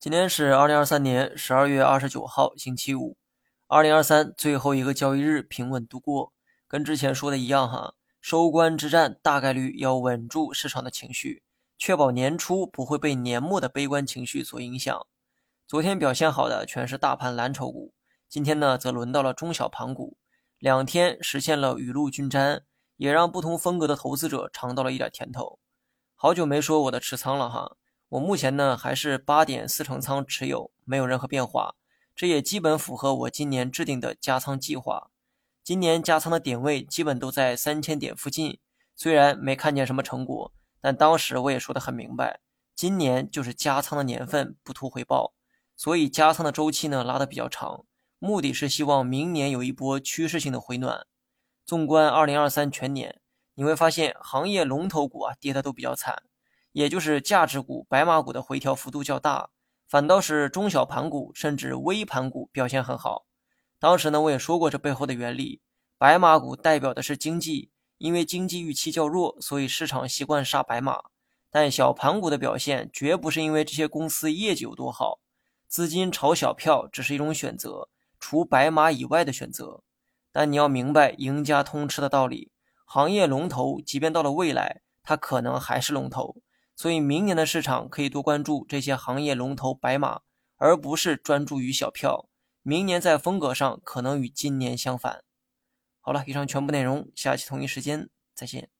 今天是二零二三年十二月二十九号，星期五。二零二三最后一个交易日平稳度过，跟之前说的一样哈，收官之战大概率要稳住市场的情绪，确保年初不会被年末的悲观情绪所影响。昨天表现好的全是大盘蓝筹股，今天呢则轮到了中小盘股，两天实现了雨露均沾，也让不同风格的投资者尝到了一点甜头。好久没说我的持仓了哈。我目前呢还是八点四成仓持有，没有任何变化，这也基本符合我今年制定的加仓计划。今年加仓的点位基本都在三千点附近，虽然没看见什么成果，但当时我也说得很明白，今年就是加仓的年份，不图回报，所以加仓的周期呢拉得比较长，目的是希望明年有一波趋势性的回暖。纵观二零二三全年，你会发现行业龙头股啊跌的都比较惨。也就是价值股、白马股的回调幅度较大，反倒是中小盘股甚至微盘股表现很好。当时呢，我也说过这背后的原理：白马股代表的是经济，因为经济预期较弱，所以市场习惯杀白马。但小盘股的表现绝不是因为这些公司业绩有多好，资金炒小票只是一种选择，除白马以外的选择。但你要明白赢家通吃的道理：行业龙头，即便到了未来，它可能还是龙头。所以，明年的市场可以多关注这些行业龙头白马，而不是专注于小票。明年在风格上可能与今年相反。好了，以上全部内容，下期同一时间再见。